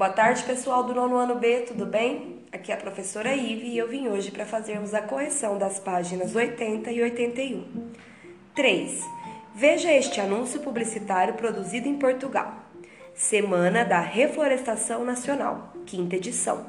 Boa tarde, pessoal do nono ano B, tudo bem? Aqui é a professora Ive e eu vim hoje para fazermos a correção das páginas 80 e 81. 3. Veja este anúncio publicitário produzido em Portugal. Semana da Reflorestação Nacional, quinta edição.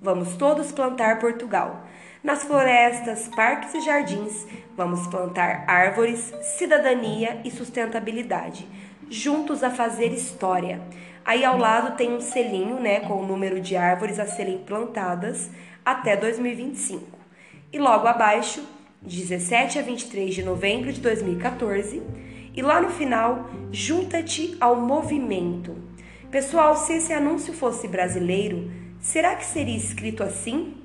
Vamos todos plantar Portugal. Nas florestas, parques e jardins, vamos plantar árvores, cidadania e sustentabilidade, juntos a fazer história. Aí ao lado tem um selinho, né, com o número de árvores a serem plantadas até 2025. E logo abaixo, 17 a 23 de novembro de 2014, e lá no final, junta-te ao movimento. Pessoal, se esse anúncio fosse brasileiro, será que seria escrito assim?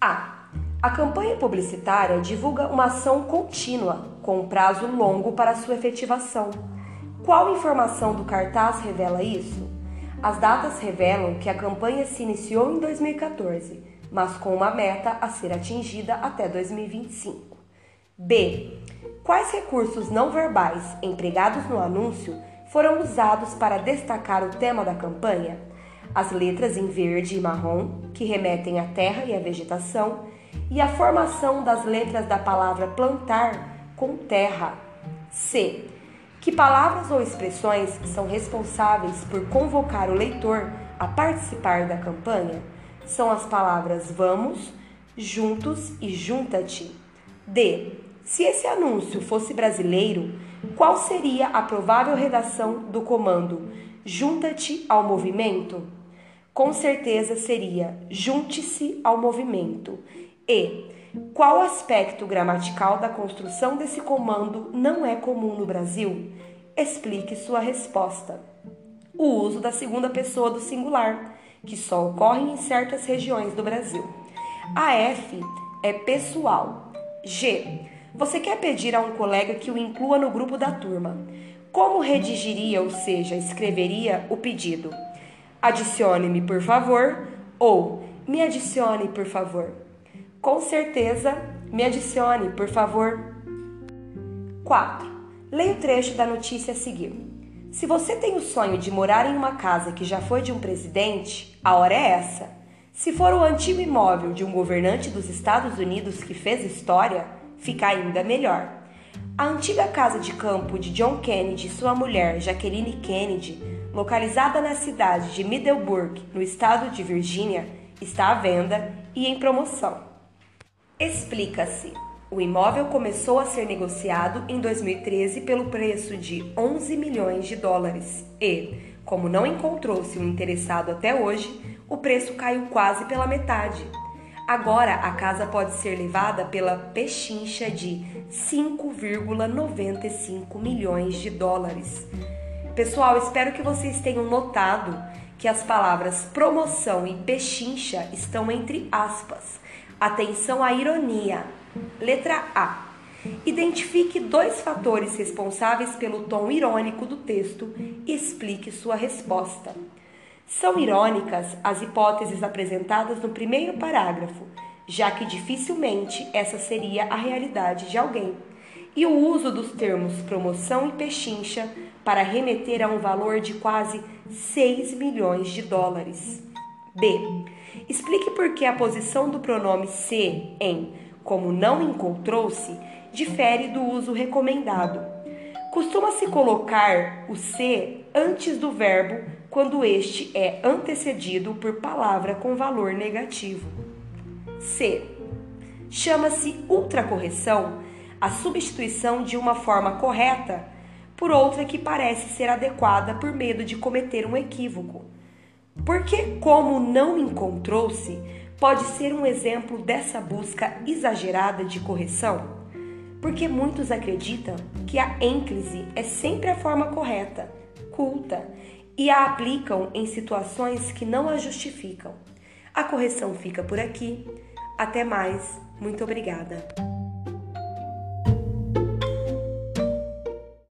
A. A campanha publicitária divulga uma ação contínua, com um prazo longo para sua efetivação. Qual informação do cartaz revela isso? As datas revelam que a campanha se iniciou em 2014, mas com uma meta a ser atingida até 2025. B. Quais recursos não verbais empregados no anúncio foram usados para destacar o tema da campanha? as letras em verde e marrom, que remetem à terra e à vegetação, e a formação das letras da palavra plantar com terra. C. Que palavras ou expressões são responsáveis por convocar o leitor a participar da campanha? São as palavras vamos, juntos e junta-te. D. Se esse anúncio fosse brasileiro, qual seria a provável redação do comando Junta-te ao movimento? com certeza seria junte-se ao movimento. E qual aspecto gramatical da construção desse comando não é comum no Brasil? Explique sua resposta. O uso da segunda pessoa do singular, que só ocorre em certas regiões do Brasil. A F é pessoal. G. Você quer pedir a um colega que o inclua no grupo da turma. Como redigiria, ou seja, escreveria o pedido? adicione-me por favor ou me adicione por favor. Com certeza, me adicione por favor. 4. Leia o trecho da notícia a seguir. Se você tem o sonho de morar em uma casa que já foi de um presidente, a hora é essa. Se for o antigo imóvel de um governante dos Estados Unidos que fez história, fica ainda melhor. A antiga casa de campo de John Kennedy e sua mulher Jacqueline Kennedy localizada na cidade de Middleburg, no estado de Virgínia, está à venda e em promoção. Explica-se. O imóvel começou a ser negociado em 2013 pelo preço de 11 milhões de dólares e, como não encontrou-se um interessado até hoje, o preço caiu quase pela metade. Agora a casa pode ser levada pela pechincha de 5,95 milhões de dólares. Pessoal, espero que vocês tenham notado que as palavras promoção e pechincha estão entre aspas. Atenção à ironia. Letra A. Identifique dois fatores responsáveis pelo tom irônico do texto e explique sua resposta. São irônicas as hipóteses apresentadas no primeiro parágrafo, já que dificilmente essa seria a realidade de alguém. E o uso dos termos promoção e pechincha para remeter a um valor de quase 6 milhões de dólares. B. Explique por que a posição do pronome se em como não encontrou-se difere do uso recomendado. Costuma-se colocar o se antes do verbo quando este é antecedido por palavra com valor negativo. C. Chama-se ultracorreção a substituição de uma forma correta por outra que parece ser adequada por medo de cometer um equívoco. Porque, como não encontrou-se, pode ser um exemplo dessa busca exagerada de correção? Porque muitos acreditam que a ênclise é sempre a forma correta, culta, e a aplicam em situações que não a justificam. A correção fica por aqui. Até mais. Muito obrigada.